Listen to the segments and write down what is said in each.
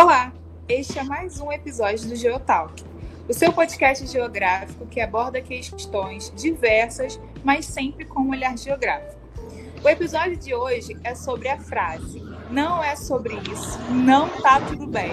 Olá, este é mais um episódio do Geotalk, o seu podcast geográfico que aborda questões diversas, mas sempre com um olhar geográfico. O episódio de hoje é sobre a frase não é sobre isso, não tá tudo bem.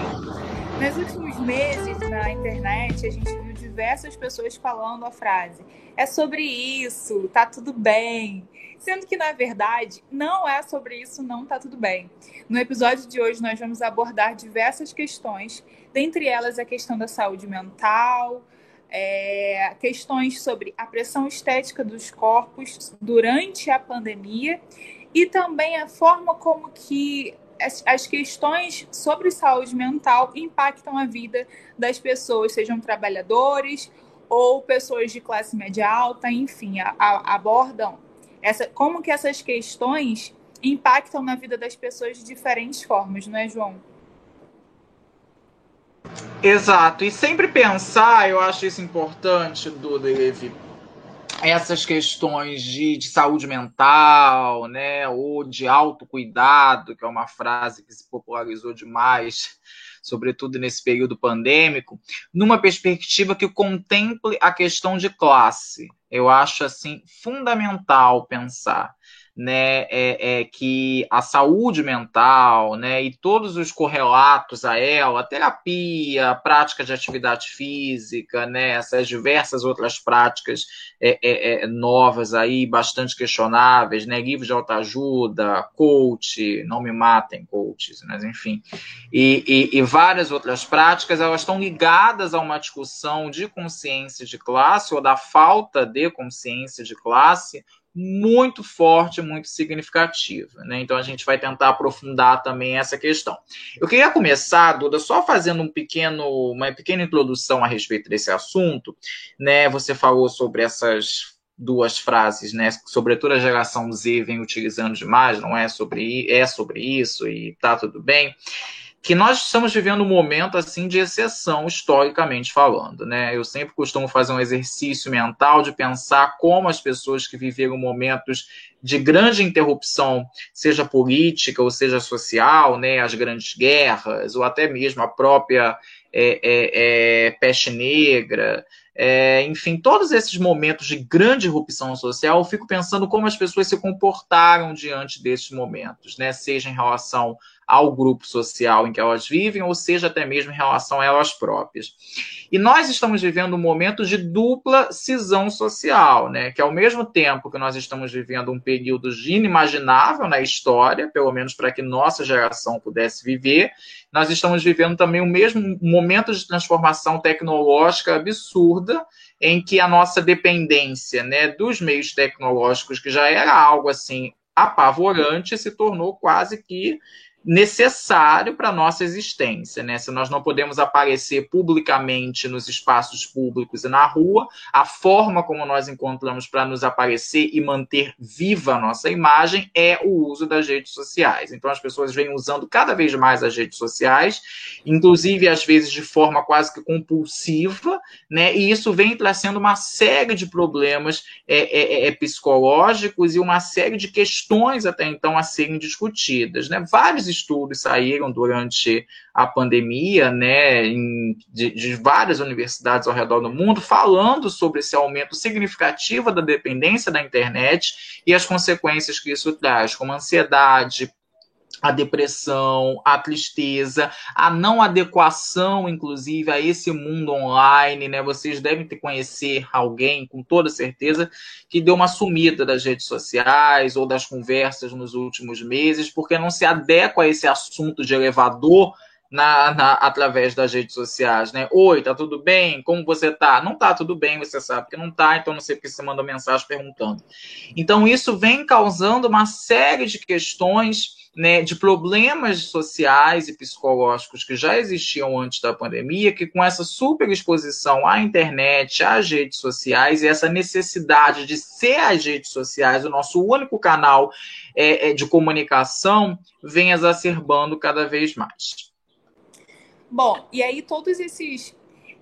Nos últimos meses na internet a gente viu diversas pessoas falando a frase é sobre isso, tá tudo bem. Sendo que, na verdade, não é sobre isso, não tá tudo bem. No episódio de hoje, nós vamos abordar diversas questões, dentre elas a questão da saúde mental, é, questões sobre a pressão estética dos corpos durante a pandemia e também a forma como que as, as, questões sobre saúde mental impactam a vida das pessoas, sejam trabalhadores ou pessoas de classe média alta, enfim, a, a, abordam essa, como que essas questões impactam na vida das pessoas de diferentes formas, não é, João? Exato. E sempre pensar, eu acho isso importante, Duda e Levi, essas questões de, de, saúde mental, né, ou de autocuidado, que é uma frase que se popularizou demais, sobretudo nesse período pandêmico, numa perspectiva que contemple a questão de classe. Eu acho assim fundamental pensar né, é, é, que a saúde mental, né, e todos os correlatos a ela, a terapia, a prática de atividade física, né, essas diversas outras práticas é, é, é novas aí, bastante questionáveis, né, livros de autoajuda, coach, não me matem coaches, mas enfim, e, e, e várias outras práticas, elas estão ligadas a uma discussão de consciência de classe ou da falta de consciência de classe muito forte, muito significativa. Né? Então a gente vai tentar aprofundar também essa questão. Eu queria começar, Duda, só fazendo um pequeno, uma pequena introdução a respeito desse assunto. Né? Você falou sobre essas duas frases, né? Sobretudo a geração Z vem utilizando demais, não é sobre é sobre isso e tá tudo bem que nós estamos vivendo um momento assim de exceção historicamente falando, né? Eu sempre costumo fazer um exercício mental de pensar como as pessoas que viveram momentos de grande interrupção, seja política ou seja social, né, as grandes guerras ou até mesmo a própria é, é, é, peste negra, é, enfim, todos esses momentos de grande irrupção social, eu fico pensando como as pessoas se comportaram diante desses momentos, né? Seja em relação ao grupo social em que elas vivem, ou seja, até mesmo em relação a elas próprias. E nós estamos vivendo um momento de dupla cisão social, né? Que ao mesmo tempo que nós estamos vivendo um período inimaginável na história, pelo menos para que nossa geração pudesse viver, nós estamos vivendo também o mesmo momento de transformação tecnológica absurda em que a nossa dependência né, dos meios tecnológicos, que já era algo assim apavorante, se tornou quase que necessário para a nossa existência, né? Se nós não podemos aparecer publicamente nos espaços públicos e na rua, a forma como nós encontramos para nos aparecer e manter viva a nossa imagem é o uso das redes sociais. Então as pessoas vêm usando cada vez mais as redes sociais, inclusive às vezes de forma quase que compulsiva, né? E isso vem trazendo uma série de problemas é, é, é, psicológicos e uma série de questões até então a serem discutidas, né? Vários estudos saíram durante a pandemia, né, em, de, de, várias universidades ao redor do mundo, falando sobre esse aumento significativo da dependência da internet e as consequências que isso traz, como ansiedade, a depressão, a tristeza, a não adequação, inclusive, a esse mundo online, né? Vocês devem ter conhecer alguém, com toda certeza, que deu uma sumida das redes sociais ou das conversas nos últimos meses, porque não se adequa a esse assunto de elevador na, na, através das redes sociais, né? Oi, tá tudo bem? Como você tá? Não tá tudo bem, você sabe que não tá, então não sei porque você mandou mensagem perguntando. Então, isso vem causando uma série de questões né, de problemas sociais e psicológicos que já existiam antes da pandemia, que com essa superexposição à internet, às redes sociais e essa necessidade de ser as redes sociais o nosso único canal é, é, de comunicação, vem exacerbando cada vez mais. Bom, e aí todos esses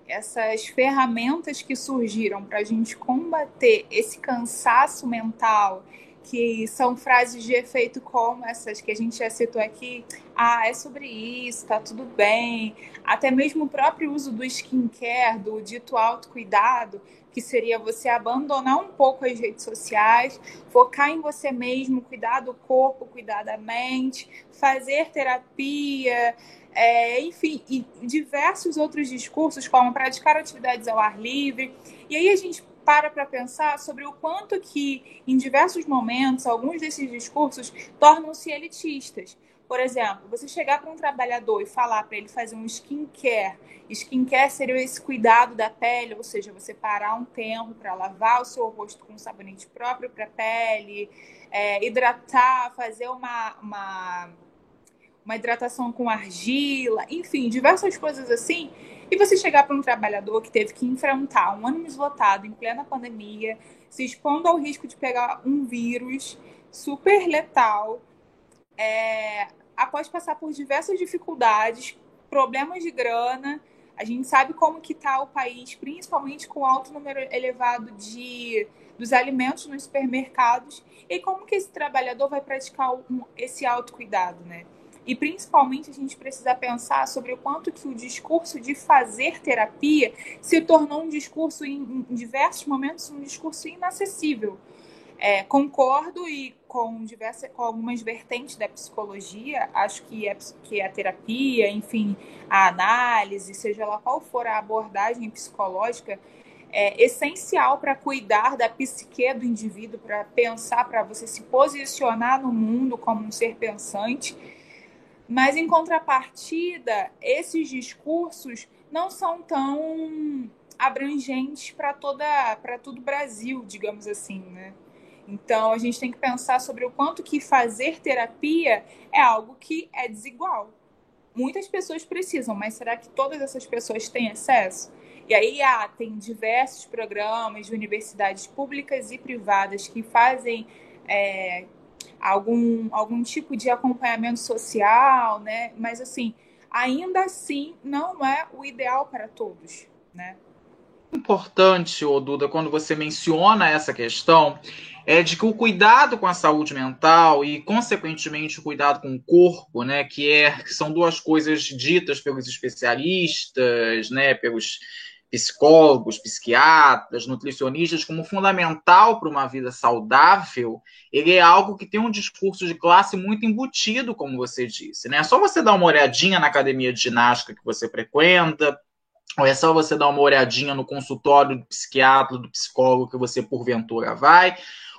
essas ferramentas que surgiram para a gente combater esse cansaço mental que são frases de efeito como essas que a gente já citou aqui. Ah, é sobre isso, tá tudo bem. Até mesmo o próprio uso do skincare, do dito autocuidado, que seria você abandonar um pouco as redes sociais, focar em você mesmo, cuidar do corpo, cuidar da mente, fazer terapia, é, enfim, e diversos outros discursos, como praticar atividades ao ar livre. E aí a gente para para pensar sobre o quanto que, em diversos momentos, alguns desses discursos tornam-se elitistas. Por exemplo, você chegar para um trabalhador e falar para ele fazer um skincare. Skincare seria esse cuidado da pele, ou seja, você parar um tempo para lavar o seu rosto com um sabonete próprio para a pele, é, hidratar, fazer uma, uma, uma hidratação com argila, enfim, diversas coisas assim e você chegar para um trabalhador que teve que enfrentar um ônibus lotado em plena pandemia, se expondo ao risco de pegar um vírus super letal, é, após passar por diversas dificuldades, problemas de grana, a gente sabe como que está o país, principalmente com alto número elevado de dos alimentos nos supermercados, e como que esse trabalhador vai praticar um, esse autocuidado, né? E principalmente a gente precisa pensar sobre o quanto que o discurso de fazer terapia se tornou um discurso em, em diversos momentos um discurso inacessível. É, concordo e com diversas com algumas vertentes da psicologia, acho que é, que a terapia, enfim, a análise, seja lá qual for a abordagem psicológica, é essencial para cuidar da psique do indivíduo, para pensar, para você se posicionar no mundo como um ser pensante mas, em contrapartida, esses discursos não são tão abrangentes para toda para todo o Brasil, digamos assim, né? Então, a gente tem que pensar sobre o quanto que fazer terapia é algo que é desigual. Muitas pessoas precisam, mas será que todas essas pessoas têm acesso? E aí ah, tem diversos programas de universidades públicas e privadas que fazem é, algum, algum tipo de acompanhamento social, né? Mas assim, ainda assim não é o ideal para todos, né? Importante, ô Duda, quando você menciona essa questão, é de que o cuidado com a saúde mental e, consequentemente, o cuidado com o corpo, né, que, é, que são duas coisas ditas pelos especialistas, né, pelos psicólogos, psiquiatras, nutricionistas como fundamental para uma vida saudável, ele é algo que tem um discurso de classe muito embutido, como você disse. Né? É só você dar uma olhadinha na academia de ginástica que você frequenta, ou é só você dar uma olhadinha no consultório do psiquiatra, do psicólogo que você porventura vai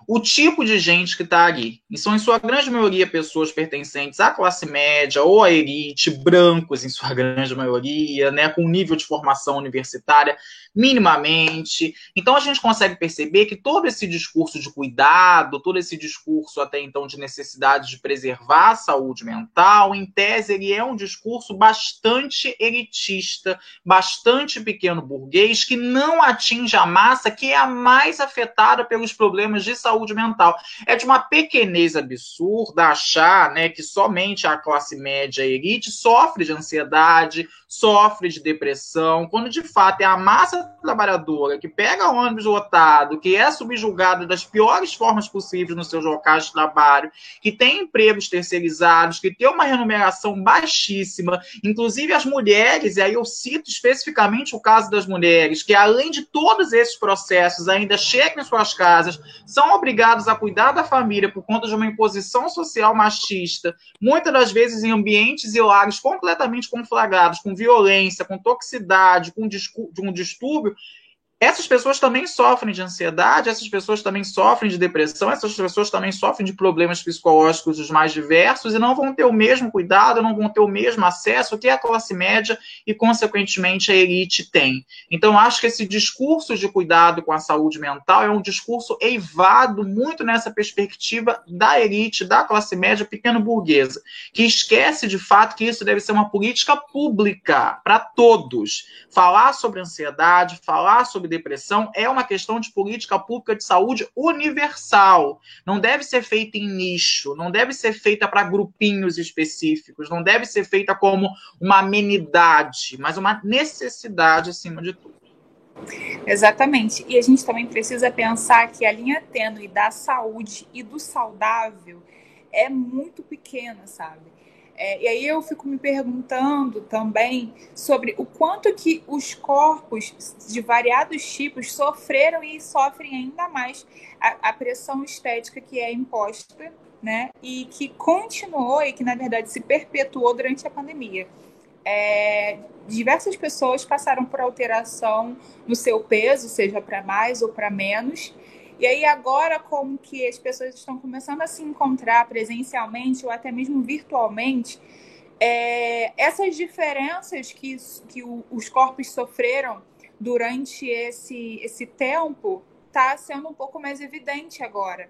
o tipo de gente que está ali. E são, em sua grande maioria, pessoas pertencentes à classe média ou à elite, brancos, em sua grande maioria, né, com nível de formação universitária minimamente. Então, a gente consegue perceber que todo esse discurso de cuidado, todo esse discurso até então de necessidade de preservar a saúde mental, em tese, ele é um discurso bastante elitista, bastante pequeno burguês, que não atinge a massa que é a mais afetada pelos problemas de saúde mental. É de uma pequenez absurda achar né, que somente a classe média elite sofre de ansiedade, sofre de depressão, quando de fato é a massa trabalhadora que pega ônibus lotado, que é subjugada das piores formas possíveis nos seus locais de trabalho, que tem empregos terceirizados, que tem uma remuneração baixíssima, inclusive as mulheres, e aí eu cito especificamente o caso das mulheres, que além de todos esses processos ainda chegam em suas casas, são obrigados a cuidar da família por conta de uma imposição social machista, muitas das vezes em ambientes e lares completamente conflagrados, com violência, com toxicidade, com um distúrbio, essas pessoas também sofrem de ansiedade, essas pessoas também sofrem de depressão, essas pessoas também sofrem de problemas psicológicos os mais diversos e não vão ter o mesmo cuidado, não vão ter o mesmo acesso que a classe média e, consequentemente, a elite tem. Então, acho que esse discurso de cuidado com a saúde mental é um discurso eivado muito nessa perspectiva da elite, da classe média pequeno burguesa, que esquece de fato que isso deve ser uma política pública para todos. Falar sobre ansiedade, falar sobre sobre depressão é uma questão de política pública de saúde universal. Não deve ser feita em nicho, não deve ser feita para grupinhos específicos, não deve ser feita como uma amenidade, mas uma necessidade acima de tudo. Exatamente. E a gente também precisa pensar que a linha tênue da saúde e do saudável é muito pequena, sabe? É, e aí eu fico me perguntando também sobre o quanto que os corpos de variados tipos sofreram e sofrem ainda mais a, a pressão estética que é imposta, né? E que continuou e que na verdade se perpetuou durante a pandemia. É, diversas pessoas passaram por alteração no seu peso, seja para mais ou para menos, e aí agora como que as pessoas estão começando a se encontrar presencialmente ou até mesmo virtualmente, é, essas diferenças que, que o, os corpos sofreram durante esse, esse tempo está sendo um pouco mais evidente agora.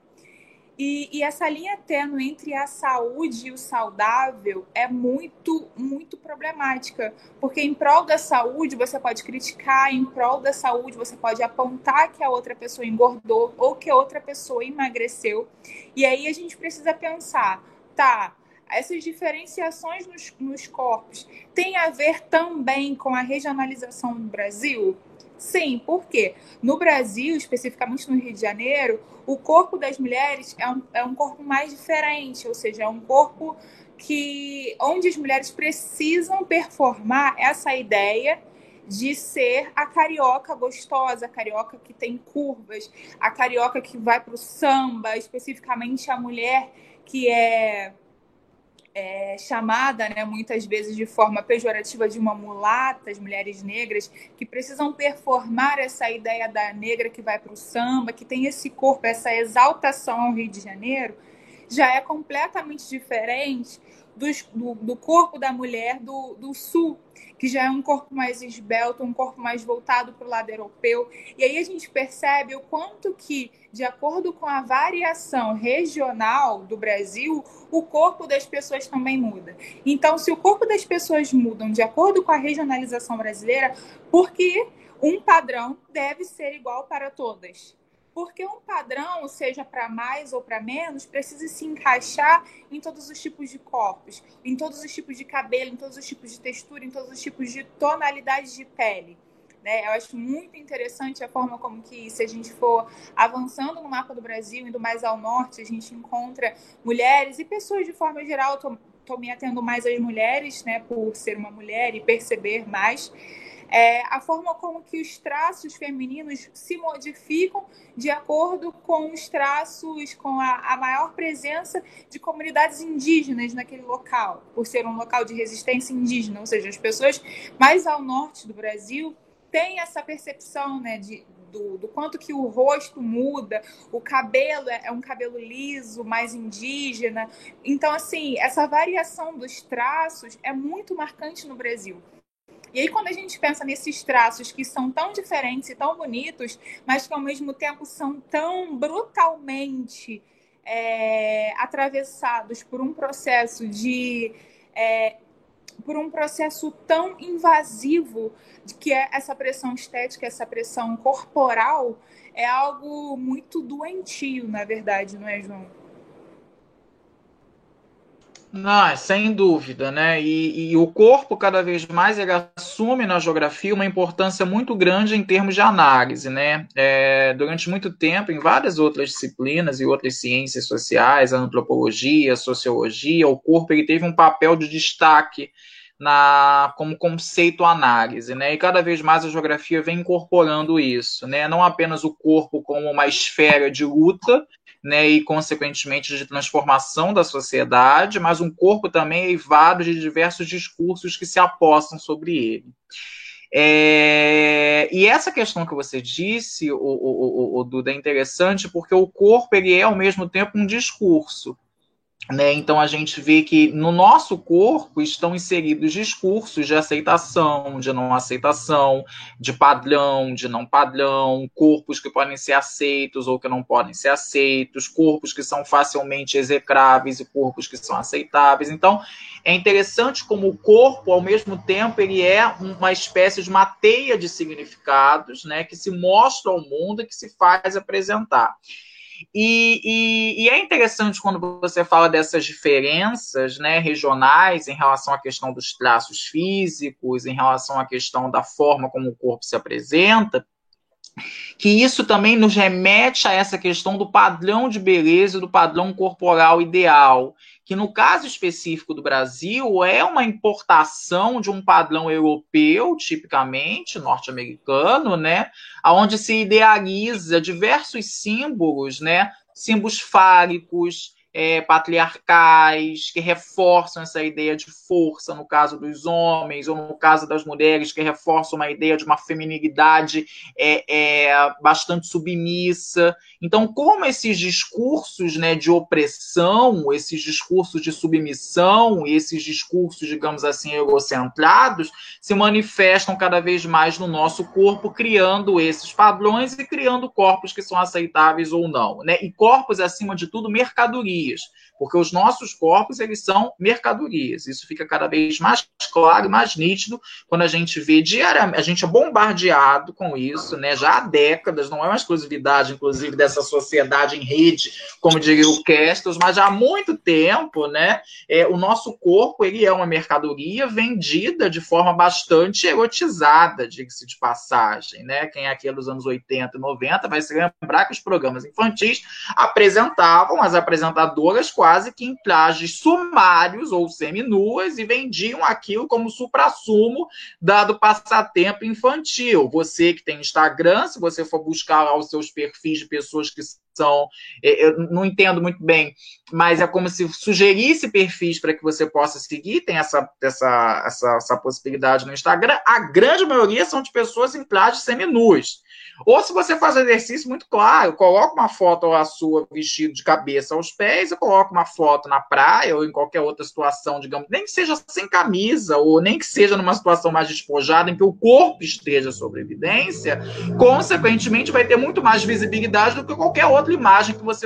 E, e, essa linha tênue entre a saúde e o saudável é muito, muito problemática. Porque em prol da saúde você pode criticar, em prol da saúde você pode apontar que a outra pessoa engordou ou que a outra pessoa emagreceu. E aí a gente precisa pensar, tá, essas diferenciações nos, nos corpos têm a ver também com a regionalização do Brasil? Sim, porque no Brasil, especificamente no Rio de Janeiro, o corpo das mulheres é um, é um corpo mais diferente, ou seja, é um corpo que onde as mulheres precisam performar essa ideia de ser a carioca gostosa, a carioca que tem curvas, a carioca que vai para o samba, especificamente a mulher que é é, chamada, né, muitas vezes de forma pejorativa, de uma mulata, as mulheres negras, que precisam performar essa ideia da negra que vai para o samba, que tem esse corpo, essa exaltação ao Rio de Janeiro, já é completamente diferente do, do, corpo da mulher do, do sul, que já é um corpo mais esbelto, um corpo mais voltado para o lado europeu. E aí a gente percebe o quanto que, de acordo com a variação regional do Brasil, o corpo das pessoas também muda. Então, se o corpo das pessoas mudam de acordo com a regionalização brasileira, por que um padrão deve ser igual para todas? Porque um padrão, seja para mais ou para menos, precisa se encaixar em todos os tipos de corpos, em todos os tipos de cabelo, em todos os tipos de textura, em todos os tipos de tonalidade de pele. Né? Eu acho muito interessante a forma como que, se a gente for avançando no mapa do Brasil, indo mais ao norte, a gente encontra mulheres e pessoas de forma geral. Estou me atendo mais às mulheres, né, por ser uma mulher e perceber mais é, a forma como que os traços femininos se modificam de acordo com os traços, com a, a maior presença de comunidades indígenas naquele local, por ser um local de resistência indígena, ou seja, as pessoas mais ao norte do Brasil têm essa percepção né, de, do, do, quanto que o rosto muda, o cabelo é, é, um cabelo liso, mais indígena. Então, assim, essa variação dos traços é muito marcante no Brasil. E aí, quando a gente pensa nesses traços que são tão diferentes e tão bonitos, mas que ao mesmo tempo são tão brutalmente é, atravessados por um processo de. É, por um processo tão invasivo que é essa pressão estética, essa pressão corporal, é algo muito doentio, na verdade, não é, João? Não, sem dúvida, né? E, e, o corpo cada vez mais ele assume na geografia uma importância muito grande em termos de análise, né? É, durante muito tempo, em várias outras disciplinas e outras ciências sociais, a antropologia, a sociologia, o corpo ele teve um papel de destaque na como conceito análise, né? E cada vez mais a geografia vem incorporando isso, né? Não apenas o corpo como uma esfera de luta, né, e consequentemente de transformação da sociedade, mas um corpo também eivado de diversos discursos que se apostam sobre ele. É, e essa questão que você disse, o, o, o, o Duda, é interessante porque o corpo ele é ao mesmo tempo um discurso. Né? Então a gente vê que no nosso corpo estão inseridos discursos de aceitação, de não aceitação, de padrão, de não padrão, corpos que podem ser aceitos ou que não podem ser aceitos, corpos que são facilmente execráveis e corpos que são aceitáveis. Então é interessante como o corpo, ao mesmo tempo, ele é uma espécie de uma teia de significados, né, que se mostra ao mundo e que se faz apresentar. E, e, e, é interessante quando você fala dessas diferenças né, regionais em relação à questão dos traços físicos, em relação à questão da forma como o corpo se apresenta, que isso também nos remete a essa questão do padrão de beleza do padrão corporal ideal, que no caso específico do Brasil é uma importação de um padrão europeu, tipicamente norte-americano, né, aonde se idealiza diversos símbolos, né, símbolos fálicos, é, patriarcais, que reforçam essa ideia de força no caso dos homens, ou no caso das mulheres, que reforçam uma ideia de uma feminilidade é, é, bastante submissa. Então, como esses discursos né, de opressão, esses discursos de submissão, esses discursos, digamos assim, egocentrados, se manifestam cada vez mais no nosso corpo, criando esses padrões e criando corpos que são aceitáveis ou não. Né? E corpos, acima de tudo, mercadoria mercadorias, porque os nossos corpos eles são mercadorias. Isso fica cada vez mais claro, mais nítido quando a gente vê diariamente, a gente é bombardeado com isso, né? Já há décadas, não é uma exclusividade, inclusive, dessa sociedade em rede, como diria o Kestos, mas já há muito tempo, né? É, o nosso corpo ele é uma mercadoria vendida de forma bastante erotizada, diga-se de passagem, né? Quem é aqui dos anos 80 e 90 vai se lembrar que os programas infantis apresentavam as apresentadoras quase que em trajes sumários ou seminuas e vendiam aquilo como supra-sumo dado passatempo infantil. Você que tem Instagram, se você for buscar lá os seus perfis de pessoas que são, é, eu não entendo muito bem, mas é como se sugerisse perfis para que você possa seguir, tem essa, essa, essa, essa possibilidade no Instagram. A grande maioria são de pessoas em trajes seminuas. Ou se você faz exercício, muito claro, coloca uma foto a sua vestido de cabeça aos pés, ou coloca uma foto na praia ou em qualquer outra situação, digamos, nem que seja sem camisa, ou nem que seja numa situação mais despojada, em que o corpo esteja sob evidência, consequentemente vai ter muito mais visibilidade do que qualquer outra imagem que você